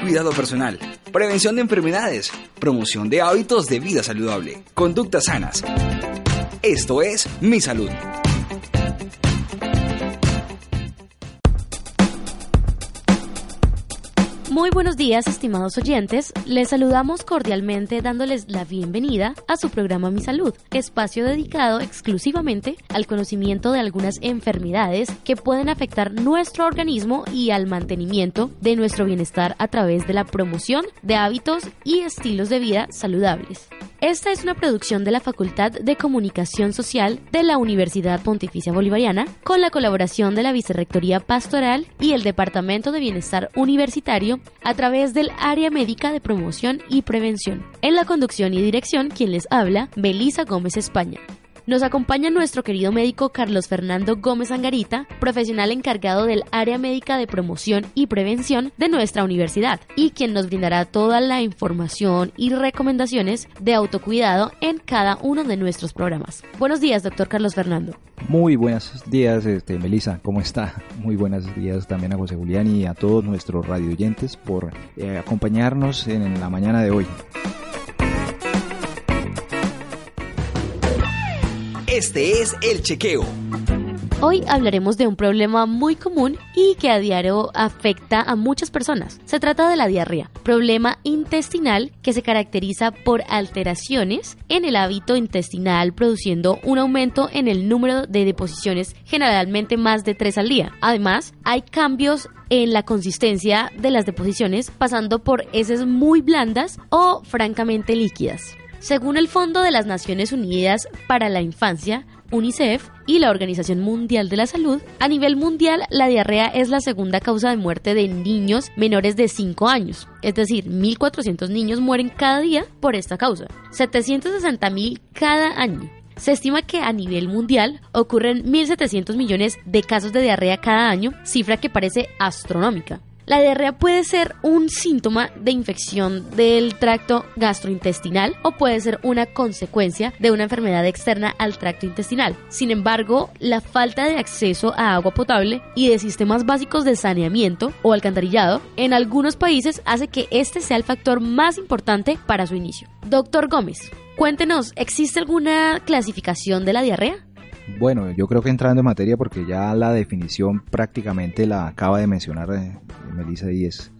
Cuidado personal, prevención de enfermedades, promoción de hábitos de vida saludable, conductas sanas. Esto es Mi Salud. Muy buenos días, estimados oyentes. Les saludamos cordialmente dándoles la bienvenida a su programa Mi Salud, espacio dedicado exclusivamente al conocimiento de algunas enfermedades que pueden afectar nuestro organismo y al mantenimiento de nuestro bienestar a través de la promoción de hábitos y estilos de vida saludables. Esta es una producción de la Facultad de Comunicación Social de la Universidad Pontificia Bolivariana con la colaboración de la Vicerrectoría Pastoral y el Departamento de Bienestar Universitario a través del Área Médica de Promoción y Prevención. En la conducción y dirección, quien les habla, Belisa Gómez España. Nos acompaña nuestro querido médico Carlos Fernando Gómez Angarita, profesional encargado del área médica de promoción y prevención de nuestra universidad, y quien nos brindará toda la información y recomendaciones de autocuidado en cada uno de nuestros programas. Buenos días, doctor Carlos Fernando. Muy buenos días, este, Melissa, ¿cómo está? Muy buenos días también a José Julián y a todos nuestros radioyentes por eh, acompañarnos en la mañana de hoy. Este es El Chequeo. Hoy hablaremos de un problema muy común y que a diario afecta a muchas personas. Se trata de la diarrea, problema intestinal que se caracteriza por alteraciones en el hábito intestinal produciendo un aumento en el número de deposiciones, generalmente más de tres al día. Además, hay cambios en la consistencia de las deposiciones pasando por heces muy blandas o francamente líquidas. Según el Fondo de las Naciones Unidas para la Infancia, UNICEF y la Organización Mundial de la Salud, a nivel mundial la diarrea es la segunda causa de muerte de niños menores de 5 años. Es decir, 1.400 niños mueren cada día por esta causa. 760.000 cada año. Se estima que a nivel mundial ocurren 1.700 millones de casos de diarrea cada año, cifra que parece astronómica. La diarrea puede ser un síntoma de infección del tracto gastrointestinal o puede ser una consecuencia de una enfermedad externa al tracto intestinal. Sin embargo, la falta de acceso a agua potable y de sistemas básicos de saneamiento o alcantarillado en algunos países hace que este sea el factor más importante para su inicio. Doctor Gómez, cuéntenos, ¿existe alguna clasificación de la diarrea? Bueno, yo creo que entrando en materia porque ya la definición prácticamente la acaba de mencionar eh, Melissa y es,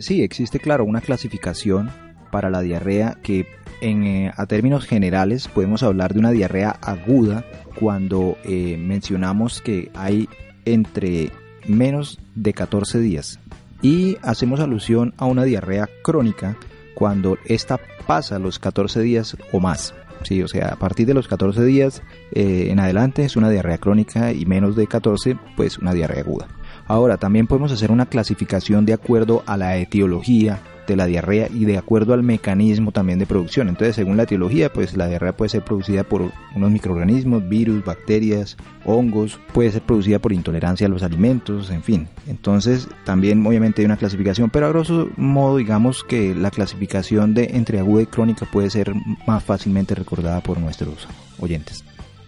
sí, existe claro una clasificación para la diarrea que eh, a términos generales podemos hablar de una diarrea aguda cuando eh, mencionamos que hay entre menos de 14 días y hacemos alusión a una diarrea crónica cuando esta pasa los 14 días o más. Sí, o sea, a partir de los 14 días eh, en adelante es una diarrea crónica y menos de 14 pues una diarrea aguda. Ahora, también podemos hacer una clasificación de acuerdo a la etiología de la diarrea y de acuerdo al mecanismo también de producción. Entonces, según la etiología, pues la diarrea puede ser producida por unos microorganismos, virus, bacterias, hongos, puede ser producida por intolerancia a los alimentos, en fin. Entonces, también obviamente hay una clasificación, pero a grosso modo digamos que la clasificación de entre aguda y crónica puede ser más fácilmente recordada por nuestros oyentes.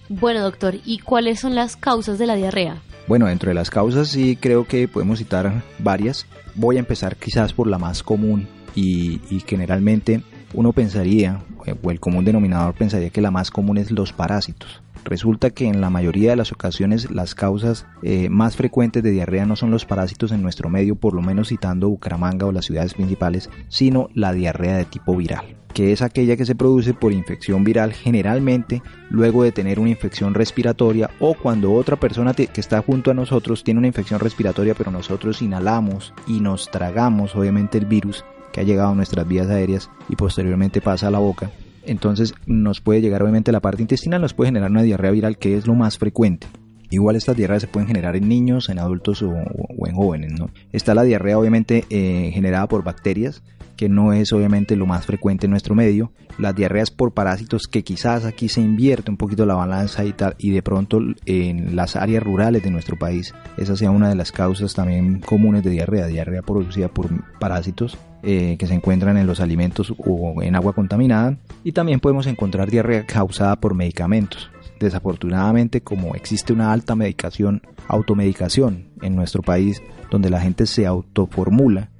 Bueno, doctor, ¿y cuáles son las causas de la diarrea? Bueno, dentro de las causas sí creo que podemos citar varias. Voy a empezar quizás por la más común y, generalmente uno pensaría, o el común denominador pensaría que la más común es los parásitos. Resulta que en la mayoría de las ocasiones las causas eh, más frecuentes de diarrea no son los parásitos en nuestro medio, por lo menos citando Bucaramanga o las ciudades principales, sino la diarrea de tipo viral que es aquella que se produce por infección viral generalmente luego de tener una infección respiratoria o cuando otra persona que está junto a nosotros tiene una infección respiratoria pero nosotros inhalamos y nos tragamos obviamente el virus que ha llegado a nuestras vías aéreas y posteriormente pasa a la boca entonces nos puede llegar obviamente a la parte intestinal, nos puede generar una diarrea viral que es lo más frecuente. Igual estas diarreas se pueden generar en niños, en adultos o, en jóvenes. ¿no? Está la diarrea obviamente eh, generada por bacterias, que no es obviamente lo más frecuente en nuestro medio. Las diarreas por parásitos, que quizás aquí se invierte un poquito la balanza y tal, y de pronto en las áreas rurales de nuestro país, esa sea una de las causas también comunes de diarrea, diarrea producida por parásitos eh, que se encuentran en los alimentos o en agua contaminada. Y también podemos encontrar diarrea causada por medicamentos Desafortunadamente, como existe una alta medicación, automedicación en nuestro país, donde la gente se autoformula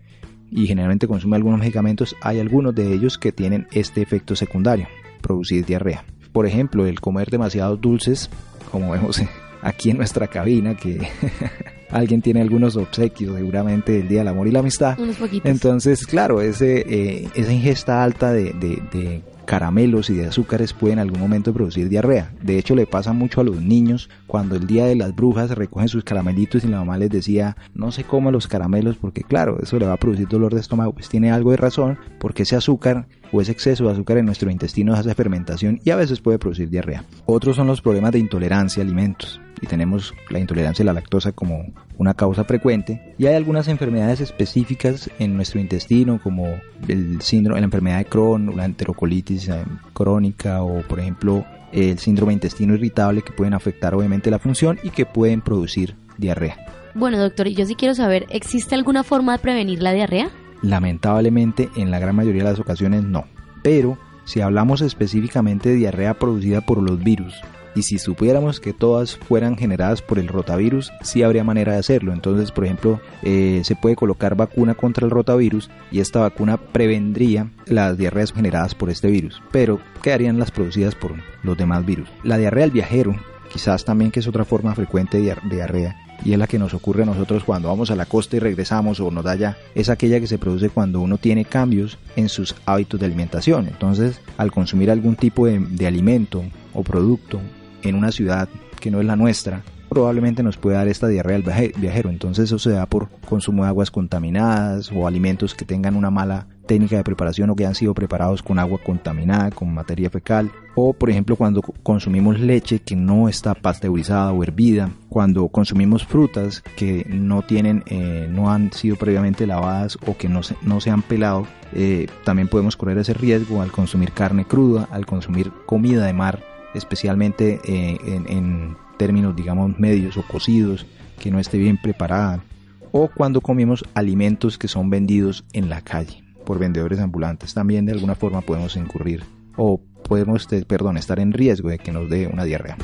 y generalmente consume algunos medicamentos, hay algunos de ellos que tienen este efecto secundario, producir diarrea. Por ejemplo, el comer demasiados dulces, como vemos aquí en nuestra cabina, que alguien tiene algunos obsequios seguramente del Día del Amor y la Amistad. Entonces, claro, ese, eh, esa ingesta alta de, de caramelos y de azúcares pueden en algún momento producir diarrea. De hecho, le pasa mucho a los niños cuando el día de las brujas recogen sus caramelitos y la mamá les decía no se coma los caramelos porque claro, eso le va a producir dolor de estómago. Pues tiene algo de razón porque ese azúcar o ese exceso de azúcar en nuestro intestino hace fermentación y a veces puede producir diarrea. Otros son los problemas de intolerancia a alimentos y tenemos la intolerancia a la lactosa como una causa frecuente y hay algunas enfermedades específicas en nuestro intestino como el síndrome, la enfermedad de Crohn, la enterocolitis eh, crónica o por ejemplo el síndrome intestino irritable que pueden afectar obviamente la función y que pueden producir diarrea. Bueno, doctor, yo sí quiero saber, ¿existe alguna forma de prevenir la diarrea? Lamentablemente, en la gran mayoría de las ocasiones no. Pero si hablamos específicamente de diarrea producida por los virus, y si supiéramos que todas fueran generadas por el rotavirus, sí habría manera de hacerlo. Entonces, por ejemplo, eh, se puede colocar vacuna contra el rotavirus y esta vacuna prevendría las diarreas generadas por este virus, pero quedarían las producidas por los demás virus. La diarrea del viajero, quizás también que es otra forma frecuente de diarrea, y es la que nos ocurre a nosotros cuando vamos a la costa y regresamos o nos da ya, es aquella que se produce cuando uno tiene cambios en sus hábitos de alimentación. Entonces, al consumir algún tipo de, de alimento o producto en una ciudad que no es la nuestra, probablemente nos puede dar esta diarrea al viajero. Entonces eso se da por consumo de aguas contaminadas o alimentos que tengan una mala técnica de preparación o que han sido preparados con agua contaminada, con materia fecal. O por ejemplo cuando consumimos leche que no está pasteurizada o hervida. Cuando consumimos frutas que no tienen, eh, no han sido previamente lavadas o que no se, no se han pelado. Eh, también podemos correr ese riesgo al consumir carne cruda, al consumir comida de mar especialmente eh, en, términos, digamos, medios o cocidos, que no esté bien preparada, o cuando comemos alimentos que son vendidos en la calle por vendedores ambulantes. También de alguna forma podemos incurrir o podemos, perdón, estar en riesgo de que nos dé una diarrea.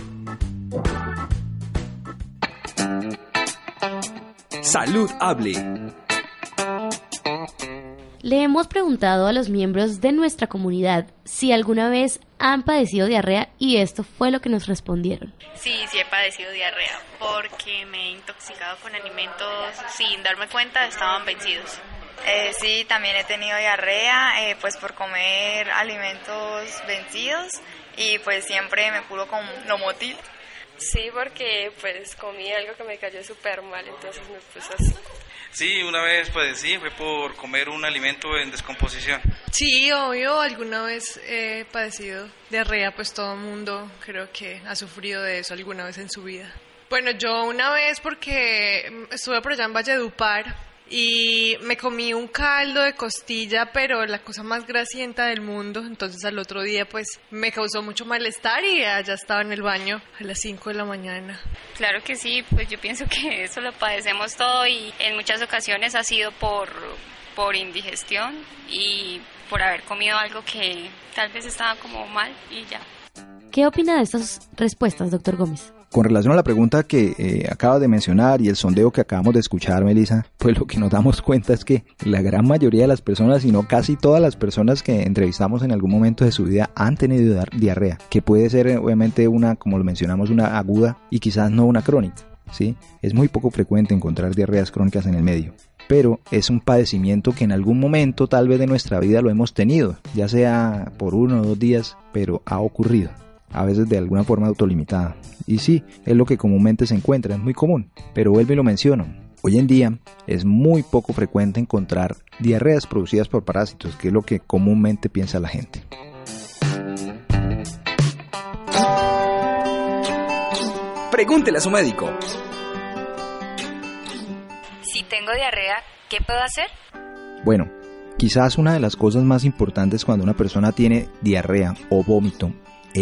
Salud hable. Le hemos preguntado a los miembros de nuestra comunidad si alguna vez han padecido diarrea y esto fue lo que nos respondieron. Sí, sí he padecido diarrea porque me he intoxicado con alimentos sin darme cuenta estaban vencidos. Eh, sí, también he tenido diarrea eh, pues por comer alimentos vencidos y pues siempre me curo con lomotil. Sí, porque pues comí algo que me cayó súper mal, entonces me puse así. Sí, una vez, pues sí, fue por comer un alimento en descomposición. Sí, obvio, alguna vez he padecido diarrea, pues todo mundo creo que ha sufrido de eso alguna vez en su vida. Bueno, yo una vez porque estuve por allá en Valledupar y me comí un caldo de costilla, pero la cosa más grasienta del mundo. Entonces al otro día pues me causó mucho malestar y ya estaba en el baño a las 5 de la mañana. Claro que sí, pues yo pienso que eso lo padecemos todo y en muchas ocasiones ha sido por, por indigestión y por haber comido algo que tal vez estaba como mal y ya. ¿Qué opina de estas respuestas, doctor Gómez? Con relación a la pregunta que eh, acaba de mencionar y el sondeo que acabamos de escuchar, Melissa, pues lo que nos damos cuenta es que la gran mayoría de las personas, si no casi todas las personas que entrevistamos en algún momento de su vida han tenido diarrea, que puede ser eh, obviamente una, como lo mencionamos, una aguda y quizás no una crónica. ¿sí? Es muy poco frecuente encontrar diarreas crónicas en el medio pero es un padecimiento que en algún momento tal vez de nuestra vida lo hemos tenido, ya sea por uno o dos días, pero ha ocurrido a veces de alguna forma autolimitada. Y sí, es lo que comúnmente se encuentra, es muy común, pero vuelvo y lo menciono. Hoy en día es muy poco frecuente encontrar diarreas producidas por parásitos, que es lo que comúnmente piensa la gente. Pregúntele a su médico. Si tengo diarrea, ¿qué puedo hacer? Bueno, quizás una de las cosas más importantes cuando una persona tiene diarrea o vómito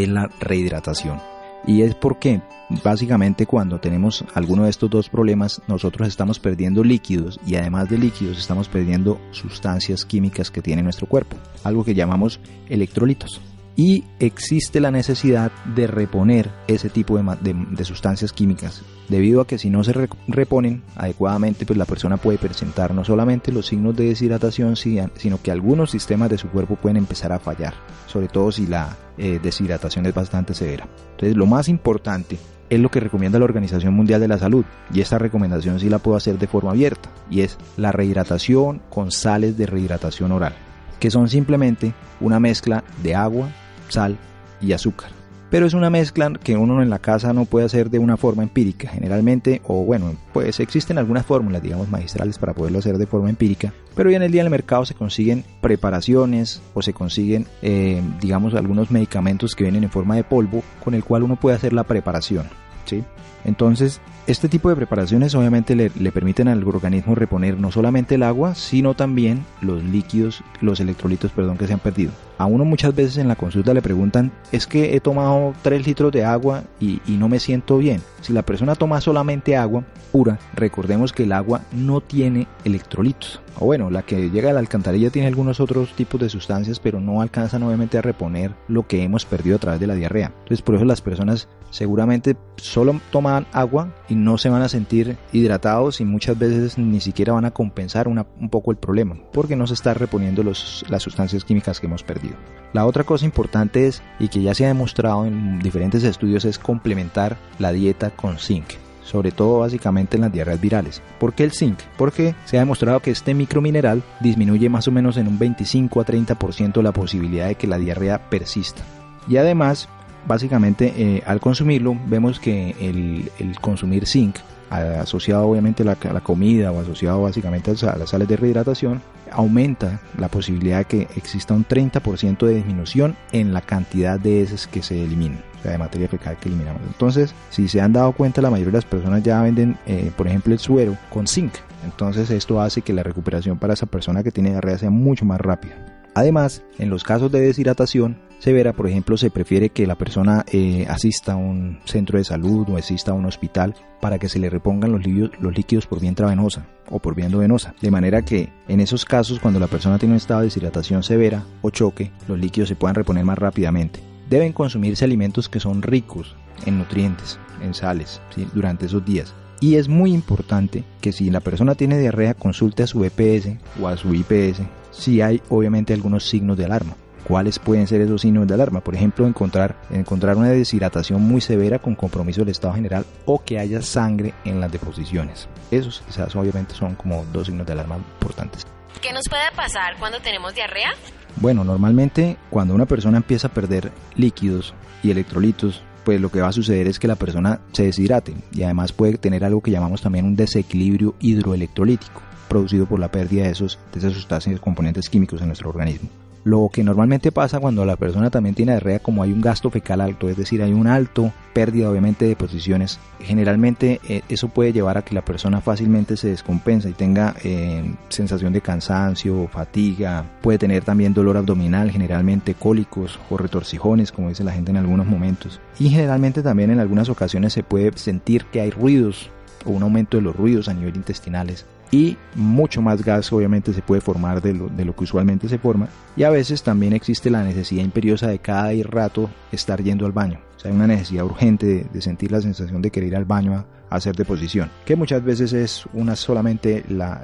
es la rehidratación. Y es porque básicamente cuando tenemos alguno de estos dos problemas nosotros estamos perdiendo líquidos y además de líquidos estamos perdiendo sustancias químicas que tiene nuestro cuerpo, algo que llamamos electrolitos. y existe la necesidad de reponer ese tipo de, sustancias químicas debido a que si no se reponen adecuadamente pues la persona puede presentar no solamente los signos de deshidratación sino que algunos sistemas de su cuerpo pueden empezar a fallar sobre todo si la eh, deshidratación es bastante severa entonces lo más importante es lo que recomienda la Organización Mundial de la Salud y esta recomendación sí la puedo hacer de forma abierta y es la rehidratación con sales de rehidratación oral que son simplemente una mezcla de agua, sal y azúcar. Pero es una mezcla que uno en la casa no puede hacer de una forma empírica, generalmente, o bueno, pues existen algunas fórmulas, digamos, magistrales para poderlo hacer de forma empírica, pero hoy en el día en el mercado se consiguen preparaciones o se consiguen, eh, digamos, algunos medicamentos que vienen en forma de polvo con el cual uno puede hacer la preparación, ¿sí? Entonces, este tipo de preparaciones obviamente le, permiten al organismo reponer no solamente el agua, sino también los líquidos, los electrolitos, perdón, que se han perdido. A uno muchas veces en la consulta le preguntan, es que he tomado 3 litros de agua y, y no me siento bien. Si la persona toma solamente agua pura, recordemos que el agua no tiene electrolitos. O bueno, la que llega a la alcantarilla tiene algunos otros tipos de sustancias, pero no alcanzan obviamente a reponer lo que hemos perdido a través de la diarrea. Entonces por eso las personas seguramente solo toman agua y no se van a sentir hidratados y muchas veces ni siquiera van a compensar un poco el problema, porque no se está reponiendo los, las sustancias químicas que hemos perdido. La otra cosa importante es, y que ya se ha demostrado en diferentes estudios, es complementar la dieta con zinc sobre todo básicamente en las diarreas virales. ¿Por qué el zinc? Porque se ha demostrado que este micromineral disminuye más o menos en un 25 a 30% la posibilidad de que la diarrea persista. Y además básicamente eh, al consumirlo vemos que el, consumir zinc asociado obviamente a la, comida o asociado básicamente a las sales de rehidratación aumenta la posibilidad de que exista un 30% de disminución en la cantidad de heces que se eliminan, o sea, de materia fecal que eliminamos. Entonces, si se han dado cuenta, la mayoría de las personas ya venden, eh, por ejemplo, el suero con zinc. Entonces, esto hace que la recuperación para esa persona que tiene diarrea sea mucho más rápida. Además, en los casos de deshidratación severa, por ejemplo, se prefiere que la persona eh, asista a un centro de salud o asista a un hospital para que se le repongan los, líquidos, por vía intravenosa o por vía endovenosa. De manera que en esos casos, cuando la persona tiene un estado de deshidratación severa o choque, los líquidos se puedan reponer más rápidamente. Deben consumirse alimentos que son ricos en nutrientes, en sales, durante esos días. Y es muy importante que si la persona tiene diarrea consulte a su EPS o a su IPS si hay obviamente algunos signos de alarma. ¿Cuáles pueden ser esos signos de alarma? Por ejemplo, encontrar, encontrar una deshidratación muy severa con compromiso del estado general o que haya sangre en las deposiciones. Esos quizás obviamente son como dos signos de alarma importantes. ¿Qué nos puede pasar cuando tenemos diarrea? Bueno, normalmente cuando una persona empieza a perder líquidos y electrolitos, pues lo que va a suceder es que la persona se deshidrate y además puede tener algo que llamamos también un desequilibrio hidroelectrolítico producido por la pérdida de, esos, de esas sustancias componentes químicos en nuestro organismo. Lo que normalmente pasa cuando la persona también tiene diarrea, como hay un gasto fecal alto, es decir, hay un alto pérdida obviamente de posiciones, generalmente eh, eso puede llevar a que la persona fácilmente se descompensa y tenga eh, sensación de cansancio, fatiga, puede tener también dolor abdominal, generalmente cólicos o retorcijones, como dice la gente en algunos momentos. Y generalmente también en algunas ocasiones se puede sentir que hay ruidos o un aumento de los ruidos a nivel intestinales y mucho más gas obviamente se puede formar de lo, de lo, que usualmente se forma y a veces también existe la necesidad imperiosa de cada rato estar yendo al baño. O sea, hay una necesidad urgente de, sentir la sensación de querer ir al baño a, hacer deposición, que muchas veces es una solamente la,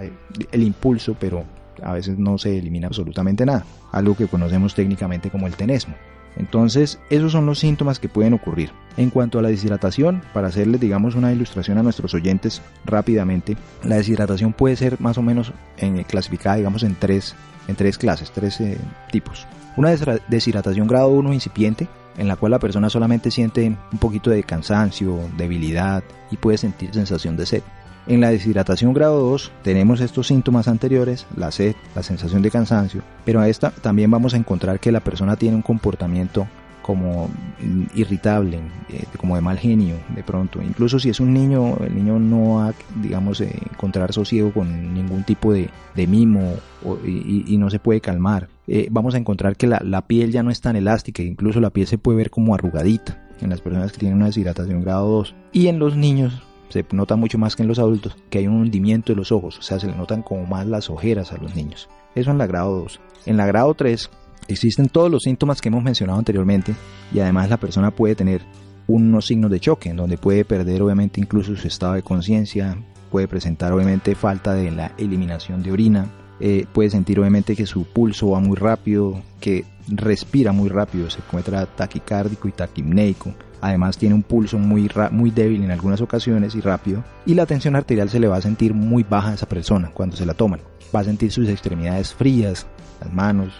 el impulso, pero a veces no se elimina absolutamente nada, algo que conocemos técnicamente como el tenesmo. Entonces, esos son los síntomas que pueden ocurrir. En cuanto a la deshidratación, para hacerles digamos una ilustración a nuestros oyentes rápidamente, la deshidratación puede ser más o menos eh, clasificada digamos en tres, en tres clases, tres eh, tipos. Una deshidratación grado 1 incipiente, en la cual la persona solamente siente un poquito de cansancio, debilidad y puede sentir sensación de sed. En la deshidratación grado 2 tenemos estos síntomas anteriores, la sed, la sensación de cansancio, pero a esta también vamos a encontrar que la persona tiene un comportamiento como irritable, eh, como de mal genio de pronto. Incluso si es un niño, el niño no va, digamos, a encontrar sosiego con ningún tipo de, mimo y, no se puede calmar. Eh, vamos a encontrar que la, la, piel ya no es tan elástica, incluso la piel se puede ver como arrugadita en las personas que tienen una deshidratación grado 2. Y en los niños se nota mucho más que en los adultos que hay un hundimiento de los ojos, o sea, se le notan como más las ojeras a los niños. Eso en la grado 2. En la grado 3 Existen todos los síntomas que hemos mencionado anteriormente y además la persona puede tener unos signos de choque en donde puede perder obviamente incluso su estado de conciencia, puede presentar obviamente falta de la eliminación de orina, eh, puede sentir obviamente que su pulso va muy rápido, que respira muy rápido, se encuentra taquicárdico y taquimneico. Además tiene un pulso muy, muy débil en algunas ocasiones y rápido. Y la tensión arterial se le va a sentir muy baja a esa persona cuando se la toman. Va a sentir sus extremidades frías, las manos,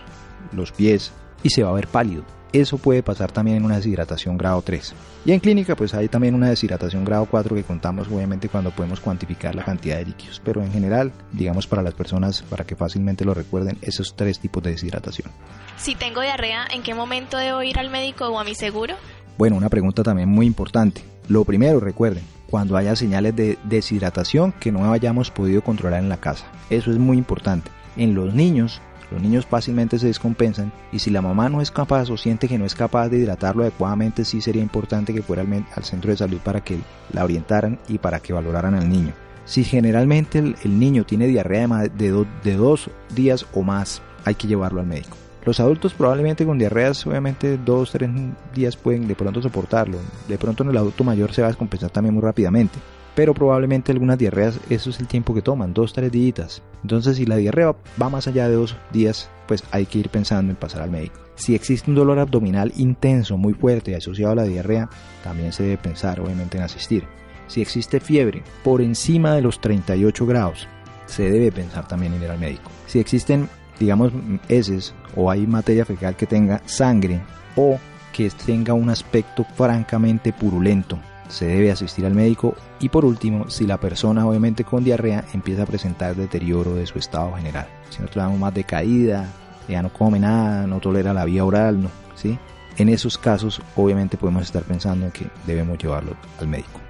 los pies y se va a ver pálido. Eso puede pasar también en una deshidratación grado 3. Y en clínica pues hay también una deshidratación grado 4 que contamos obviamente cuando podemos cuantificar la cantidad de líquidos. Pero en general, digamos para las personas, para que fácilmente lo recuerden, esos tres tipos de deshidratación. Si tengo diarrea, ¿en qué momento debo ir al médico o a mi seguro? Bueno, una pregunta también muy importante. Lo primero, recuerden, cuando haya señales de deshidratación que no hayamos podido controlar en la casa. Eso es muy importante. En los niños los niños fácilmente se descompensan y si la mamá no es capaz o siente que no es capaz de hidratarlo adecuadamente, sí sería importante que fuera al, centro de salud para que la orientaran y para que valoraran al niño. Si generalmente el, niño tiene diarrea de, dos días o más, hay que llevarlo al médico. Los adultos probablemente con diarreas, obviamente dos, tres días pueden de pronto soportarlo. De pronto en el adulto mayor se va a descompensar también muy rápidamente pero probablemente algunas diarreas, eso es el tiempo que toman, dos, tres días. Entonces, si la diarrea va más allá de dos días, pues hay que ir pensando en pasar al médico. Si existe un dolor abdominal intenso, muy fuerte, asociado a la diarrea, también se debe pensar, obviamente, en asistir. Si existe fiebre por encima de los 38 grados, se debe pensar también en ir al médico. Si existen, digamos, heces o hay materia fecal que tenga sangre o que tenga un aspecto francamente purulento, se debe asistir al médico y por último, si la persona obviamente con diarrea empieza a presentar deterioro de su estado general, si nosotros damos más decaída, ya no come nada, no tolera la vía oral, no, ¿sí? En esos casos obviamente podemos estar pensando en que debemos llevarlo al médico.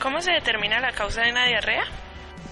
¿Cómo se determina la causa de una diarrea?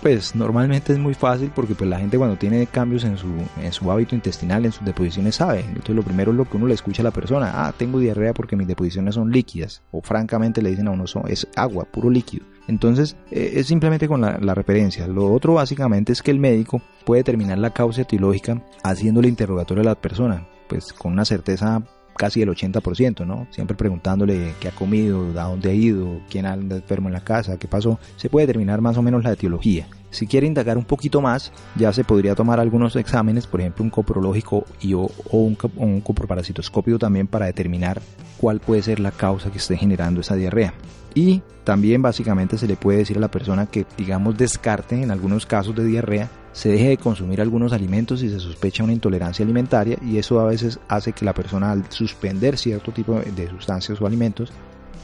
Pues normalmente es muy fácil porque pues la gente cuando tiene cambios en su, en su hábito intestinal, en sus deposiciones sabe. Entonces lo primero es lo que uno le escucha a la persona, ah, tengo diarrea porque mis deposiciones son líquidas o francamente le dicen a uno son, es agua, puro líquido. Entonces eh, es simplemente con la, la, referencia. Lo otro básicamente es que el médico puede determinar la causa etiológica haciendo el interrogatorio a la persona, pues con una certeza casi el 80%, ¿no? Siempre preguntándole qué ha comido, a dónde ha ido, quién anda enfermo en la casa, qué pasó. Se puede determinar más o menos la etiología. Si quiere indagar un poquito más, ya se podría tomar algunos exámenes, por ejemplo un coprológico y o, un, un coproparasitoscopio también para determinar cuál puede ser la causa que esté generando esa diarrea. Y también básicamente se le puede decir a la persona que digamos descarte en algunos casos de diarrea se deje de consumir algunos alimentos y se sospecha una intolerancia alimentaria y eso a veces hace que la persona al suspender cierto tipo de sustancias o alimentos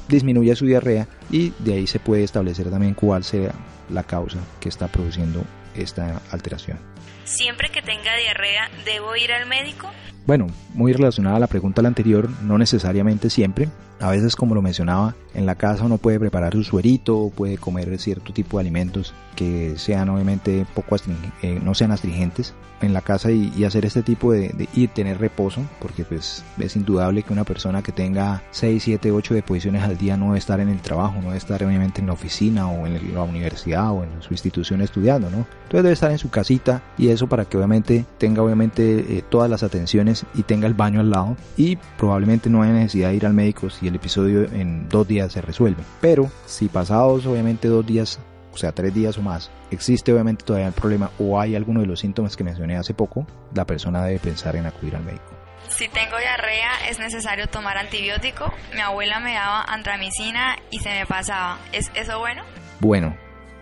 disminuya su diarrea y de ahí se puede establecer también cuál sea la causa que está produciendo esta alteración. Siempre que tenga diarrea, ¿debo ir al médico? Bueno, muy relacionada a la pregunta anterior, no necesariamente siempre. A veces, como lo mencionaba, en la casa uno puede preparar su suerito, puede comer cierto tipo de alimentos que sean obviamente poco eh, no sean astringentes en la casa y, hacer este tipo de, de, y tener reposo, porque pues es indudable que una persona que tenga 6, 7, 8 deposiciones al día no debe estar en el trabajo, no debe estar obviamente en la oficina o en la universidad o en su institución estudiando, ¿no? Entonces debe estar en su casita y eso para que obviamente tenga obviamente eh, todas las atenciones y tenga el baño al lado y probablemente no haya necesidad de ir al médico si el episodio en dos días se resuelve. Pero si pasados obviamente dos días, o sea tres días o más, existe obviamente todavía el problema o hay alguno de los síntomas que mencioné hace poco, la persona debe pensar en acudir al médico. Si tengo diarrea es necesario tomar antibiótico. Mi abuela me daba antramicina y se me pasaba. ¿Es eso bueno? Bueno,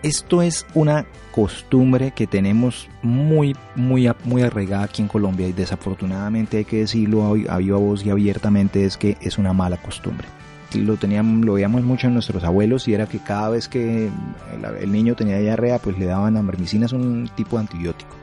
esto es una costumbre que tenemos muy, muy, muy arraigada aquí en Colombia y desafortunadamente hay que decirlo a viva voz y abiertamente es que es una mala costumbre. Lo, teníamos, lo veíamos mucho en nuestros abuelos y era que cada vez que el, niño tenía diarrea pues le daban es un tipo de antibiótico,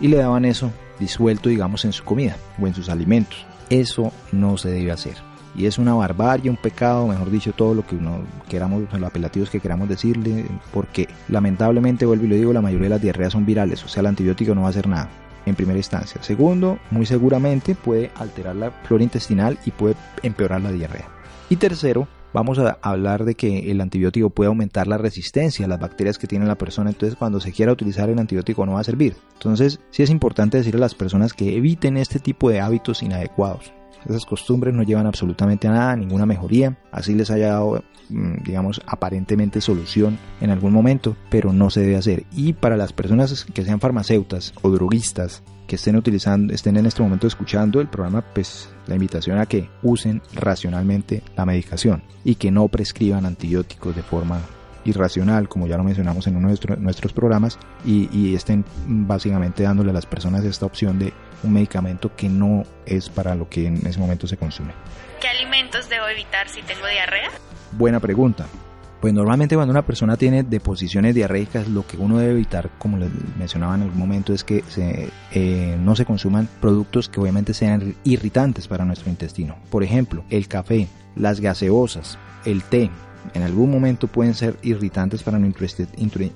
y le daban eso disuelto digamos en su comida o en sus alimentos. Eso no se debe hacer y es una barbarie, un pecado, mejor dicho, todo lo que uno queramos, los apelativos que queramos decirle, porque lamentablemente, vuelvo y lo digo, la mayoría de las diarreas son virales, o sea, el antibiótico no va a hacer nada en primera instancia. Segundo, muy seguramente puede alterar la flora intestinal y puede empeorar la diarrea. Y tercero, vamos a hablar de que el antibiótico puede aumentar la resistencia a las bacterias que tiene la persona, entonces cuando se quiera utilizar el antibiótico no va a servir. Entonces sí es importante decirle a las personas que eviten este tipo de hábitos inadecuados. Esas costumbres no llevan absolutamente a nada, ninguna mejoría, así les haya dado, mm, digamos, aparentemente solución en algún momento, pero no se debe hacer. Y para las personas que sean farmacéuticas o droguistas, que estén utilizando, estén en este momento escuchando el programa, pues la invitación a que usen racionalmente la medicación y que no prescriban antibióticos de forma irracional, como ya lo mencionamos en uno de nuestros programas, y, y, estén básicamente dándole a las personas esta opción de un medicamento que no es para lo que en ese momento se consume. ¿Qué alimentos debo evitar si tengo diarrea? Buena pregunta. Pues normalmente cuando una persona tiene deposiciones diarreicas, lo que uno debe evitar, como les mencionaba en algún momento, es que se, eh, no se consuman productos que obviamente sean irritantes para nuestro intestino. Por ejemplo, el café, las gaseosas, el té, en algún momento pueden ser irritantes para nuestro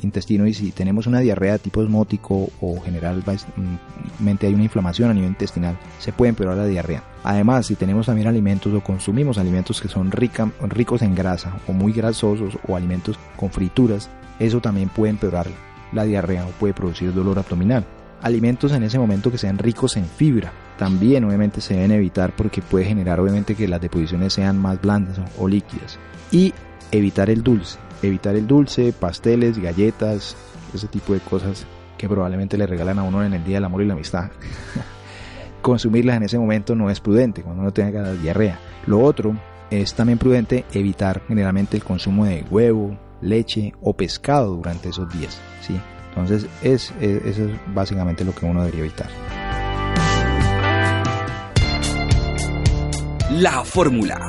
intestino y si tenemos una diarrea de tipo osmótico o generalmente hay una inflamación a nivel intestinal, se puede empeorar la diarrea. Además, si tenemos también alimentos o consumimos alimentos que son ricos en grasa o muy grasosos o alimentos con frituras, eso también puede empeorar la diarrea o puede producir dolor abdominal. Alimentos en ese momento que sean ricos en fibra, también obviamente se deben evitar porque puede generar obviamente que las deposiciones sean más blandas o líquidas. Y evitar el dulce, evitar el dulce, pasteles, galletas, ese tipo de cosas que probablemente le regalan a uno en el Día del Amor y la Amistad. Consumirlas en ese momento no es prudente cuando uno tenga diarrea. Lo otro es también prudente evitar generalmente el consumo de huevo, leche o pescado durante esos días. ¿sí? Entonces es, eso es básicamente lo que uno debería evitar. La fórmula.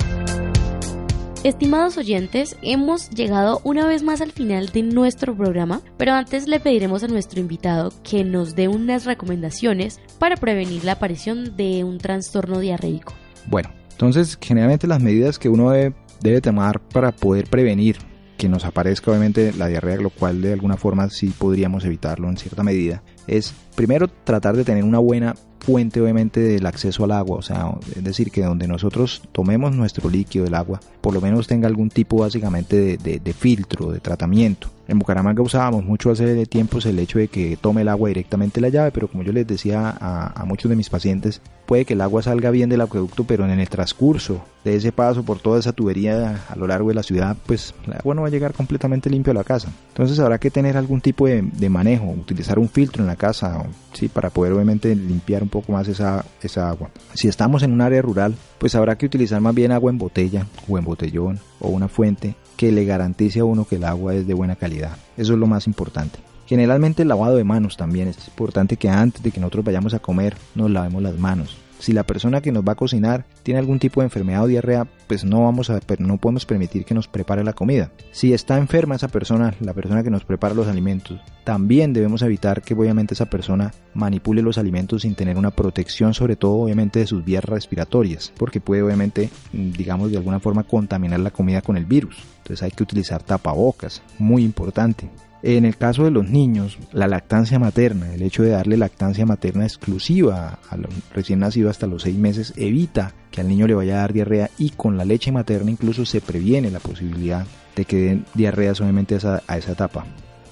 Estimados oyentes, hemos llegado una vez más al final de nuestro programa, pero antes le pediremos a nuestro invitado que nos dé unas recomendaciones para prevenir la aparición de un trastorno diarreico. Bueno, entonces generalmente las medidas que uno debe, tomar para poder prevenir que nos aparezca obviamente la diarrea, lo cual de alguna forma sí podríamos evitarlo en cierta medida, es primero tratar de tener una buena fuente obviamente del acceso al agua, o sea, es decir, que donde nosotros tomemos nuestro líquido del agua, por lo menos tenga algún tipo básicamente de, de filtro, de tratamiento. En Bucaramanga usábamos mucho hace tiempos el hecho de que tome el agua directamente la llave, pero como yo les decía a, muchos de mis pacientes, puede que el agua salga bien del acueducto, pero en el transcurso de ese paso por toda esa tubería a lo largo de la ciudad, pues el agua no va a llegar completamente limpio a la casa. Entonces habrá que tener algún tipo de, manejo, utilizar un filtro en la casa, ¿sí? para poder obviamente limpiar un poco más esa, esa agua. Si estamos en un área rural, pues habrá que utilizar más bien agua en botella o en botellón o una fuente que le garantice a uno que el agua es de buena calidad. Eso es lo más importante. Generalmente el lavado de manos también es importante que antes de que nosotros vayamos a comer nos lavemos las manos. Si la persona que nos va a cocinar tiene algún tipo de enfermedad o diarrea, pues no vamos a no podemos permitir que nos prepare la comida. Si está enferma esa persona, la persona que nos prepara los alimentos, también debemos evitar que obviamente esa persona manipule los alimentos sin tener una protección sobre todo obviamente de sus vías respiratorias, porque puede obviamente digamos de alguna forma contaminar la comida con el virus. Entonces hay que utilizar tapabocas, muy importante. En el caso de los niños, la lactancia materna, el hecho de darle lactancia materna exclusiva a los recién nacidos hasta los seis meses, evita que al niño le vaya a dar diarrea y con la leche materna incluso se previene la posibilidad de que den diarrea solamente a esa, a esa etapa.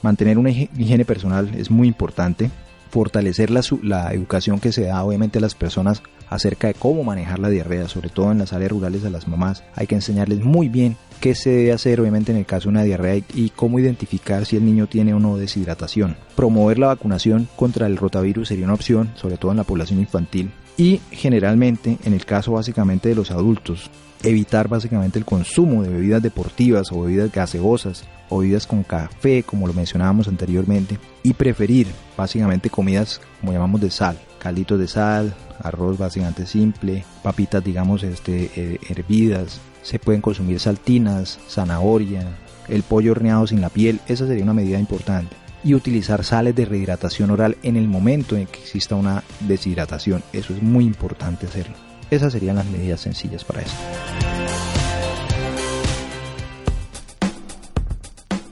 Mantener una higiene personal es muy importante, fortalecer la, la, educación que se da obviamente a las personas acerca de cómo manejar la diarrea, sobre todo en las áreas rurales a las mamás. Hay que enseñarles muy bien qué se debe hacer obviamente en el caso de una diarrea y cómo identificar si el niño tiene o no deshidratación. Promover la vacunación contra el rotavirus sería una opción, sobre todo en la población infantil. Y generalmente, en el caso básicamente de los adultos, evitar básicamente el consumo de bebidas deportivas o bebidas gaseosas o bebidas con café, como lo mencionábamos anteriormente, y preferir básicamente comidas como llamamos de sal, calditos de sal, arroz básicamente simple, papitas digamos este, eh, hervidas, se pueden consumir saltinas, zanahoria, el pollo horneado sin la piel, esa sería una medida importante. Y utilizar sales de rehidratación oral en el momento en que exista una deshidratación, eso es muy importante hacerlo. Esas serían las medidas sencillas para eso.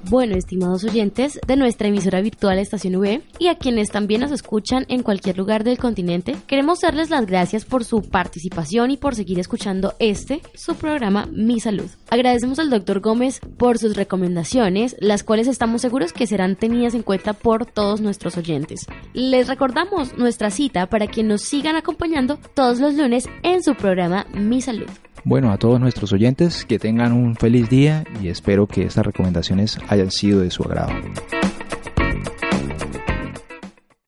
Bueno, estimados oyentes de nuestra emisora virtual Estación V y a quienes también nos escuchan en cualquier lugar del continente, queremos darles las gracias por su participación y por seguir escuchando este, su programa Mi Salud. Agradecemos al doctor Gómez por sus recomendaciones, las cuales estamos seguros que serán tenidas en cuenta por todos nuestros oyentes. Les recordamos nuestra cita para que nos sigan acompañando todos los lunes en su programa Mi Salud. Bueno, a todos nuestros oyentes que tengan un feliz día y espero que estas recomendaciones hayan sido de su agrado.